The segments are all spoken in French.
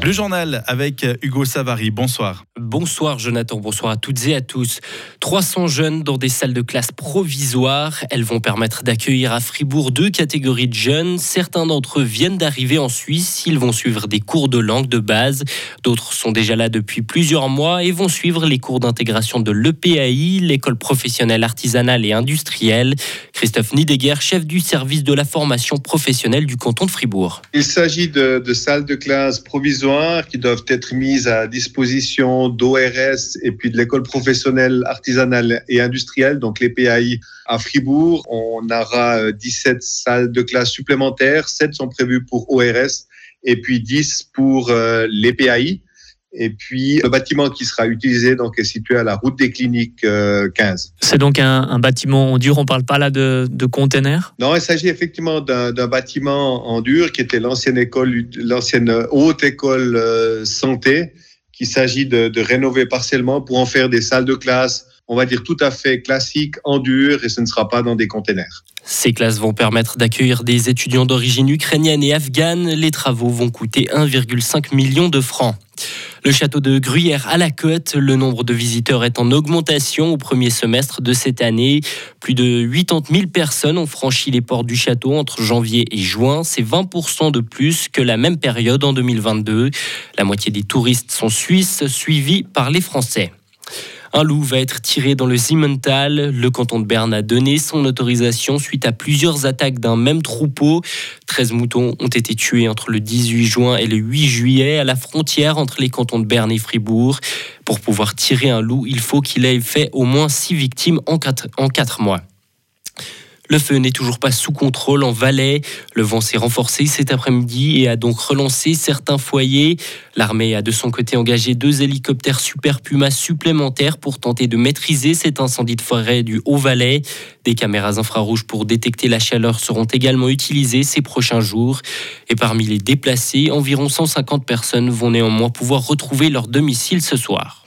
Le journal avec Hugo Savary. Bonsoir. Bonsoir Jonathan, bonsoir à toutes et à tous. 300 jeunes dans des salles de classe provisoires. Elles vont permettre d'accueillir à Fribourg deux catégories de jeunes. Certains d'entre eux viennent d'arriver en Suisse. Ils vont suivre des cours de langue de base. D'autres sont déjà là depuis plusieurs mois et vont suivre les cours d'intégration de l'EPAI, l'école professionnelle artisanale et industrielle. Christophe Nideguer, chef du service de la formation professionnelle du canton de Fribourg. Il s'agit de, de salles de classe provisoires qui doivent être mises à disposition d'ORS et puis de l'école professionnelle artisanale et industrielle, donc les PAI à Fribourg. On aura 17 euh, salles de classe supplémentaires, 7 sont prévues pour ORS et puis 10 pour euh, les PAI. Et puis le bâtiment qui sera utilisé donc est situé à la route des cliniques 15. Euh, C'est donc un, bâtiment en dur. On parle pas là de, de containers? Non, il s'agit effectivement d'un bâtiment en dur qui était l'ancienne école, l'ancienne haute école euh, santé, qu'il s'agit de, de rénover partiellement pour en faire des salles de classe on va dire tout à fait classiques, en dur, et ce ne sera pas dans des containers. Ces classes vont permettre d'accueillir des étudiants d'origine ukrainienne et afghane. Les travaux vont coûter 1,5 million de francs. Le château de Gruyère à la côte, le nombre de visiteurs est en augmentation au premier semestre de cette année. Plus de 80 000 personnes ont franchi les portes du château entre janvier et juin. C'est 20% de plus que la même période en 2022. La moitié des touristes sont suisses, suivis par les Français. Un loup va être tiré dans le Simmental. Le canton de Berne a donné son autorisation suite à plusieurs attaques d'un même troupeau. 13 moutons ont été tués entre le 18 juin et le 8 juillet à la frontière entre les cantons de Berne et Fribourg. Pour pouvoir tirer un loup, il faut qu'il ait fait au moins 6 victimes en 4, en 4 mois. Le feu n'est toujours pas sous contrôle en Valais. Le vent s'est renforcé cet après-midi et a donc relancé certains foyers. L'armée a de son côté engagé deux hélicoptères Super Puma supplémentaires pour tenter de maîtriser cet incendie de forêt du Haut-Valais. Des caméras infrarouges pour détecter la chaleur seront également utilisées ces prochains jours. Et parmi les déplacés, environ 150 personnes vont néanmoins pouvoir retrouver leur domicile ce soir.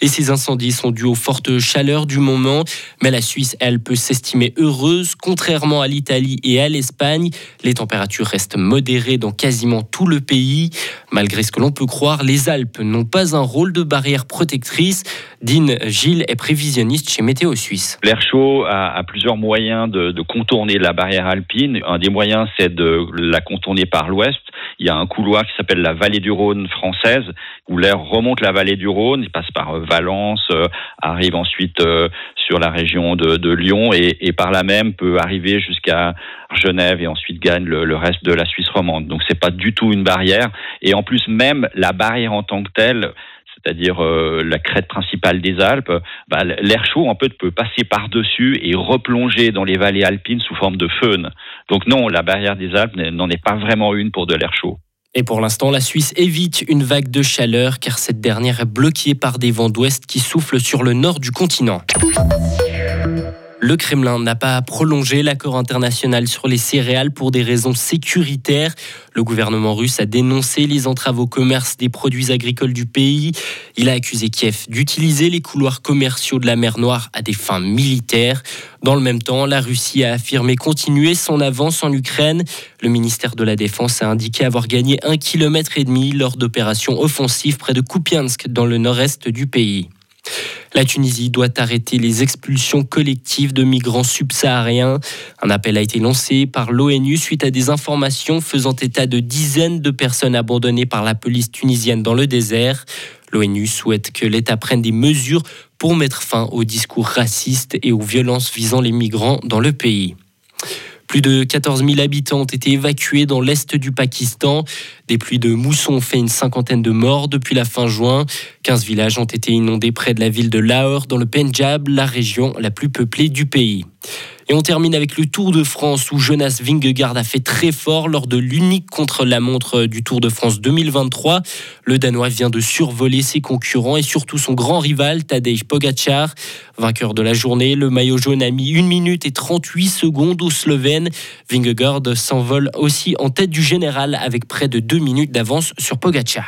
Et ces incendies sont dus aux fortes chaleurs du moment. Mais la Suisse, elle, peut s'estimer heureuse. Contrairement à l'Italie et à l'Espagne, les températures restent modérées dans quasiment tout le pays. Malgré ce que l'on peut croire, les Alpes n'ont pas un rôle de barrière protectrice. Dean Gilles est prévisionniste chez Météo Suisse. L'air chaud a, plusieurs moyens de, contourner la barrière alpine. Un des moyens, c'est de la contourner par l'ouest. Il y a un couloir qui s'appelle la vallée du Rhône française, où l'air remonte la vallée du Rhône, il passe par Valence, euh, arrive ensuite euh, sur la région de, Lyon et, par là même peut arriver jusqu'à Genève et ensuite gagne le, reste de la Suisse romande. Donc c'est pas du tout une barrière. Et en plus même la barrière en tant que telle, c'est-à-dire euh, la crête principale des Alpes, bah, l'air chaud en fait peut passer par-dessus et replonger dans les vallées alpines sous forme de faune. Donc non, la barrière des Alpes n'en est pas vraiment une pour de l'air chaud. Et pour l'instant, la Suisse évite une vague de chaleur car cette dernière est bloquée par des vents d'ouest qui soufflent sur le nord du continent. Le Kremlin n'a pas prolongé l'accord international sur les céréales pour des raisons sécuritaires. Le gouvernement russe a dénoncé les entraves au commerce des produits agricoles du pays. Il a accusé Kiev d'utiliser les couloirs commerciaux de la mer Noire à des fins militaires. Dans le même temps, la Russie a affirmé continuer son avance en Ukraine. Le ministère de la Défense a indiqué avoir gagné un kilomètre et demi lors d'opérations offensives près de Kupiansk dans le nord-est du pays. La Tunisie doit arrêter les expulsions collectives de migrants subsahariens. Un appel a été lancé par l'ONU suite à des informations faisant état de dizaines de personnes abandonnées par la police tunisienne dans le désert. L'ONU souhaite que l'État prenne des mesures pour mettre fin aux discours racistes et aux violences visant les migrants dans le pays. Plus de 14 000 habitants ont été évacués dans l'est du Pakistan. Des pluies de mousson ont fait une cinquantaine de morts depuis la fin juin. 15 villages ont été inondés près de la ville de Lahore, dans le Punjab, la région la plus peuplée du pays. Et on termine avec le Tour de France où Jonas Vingegaard a fait très fort lors de l'unique contre-la-montre du Tour de France 2023. Le Danois vient de survoler ses concurrents et surtout son grand rival Tadej Pogacar. Vainqueur de la journée, le maillot jaune a mis 1 minute et 38 secondes au Slovène. Vingegaard s'envole aussi en tête du général avec près de 2 minutes d'avance sur Pogacar.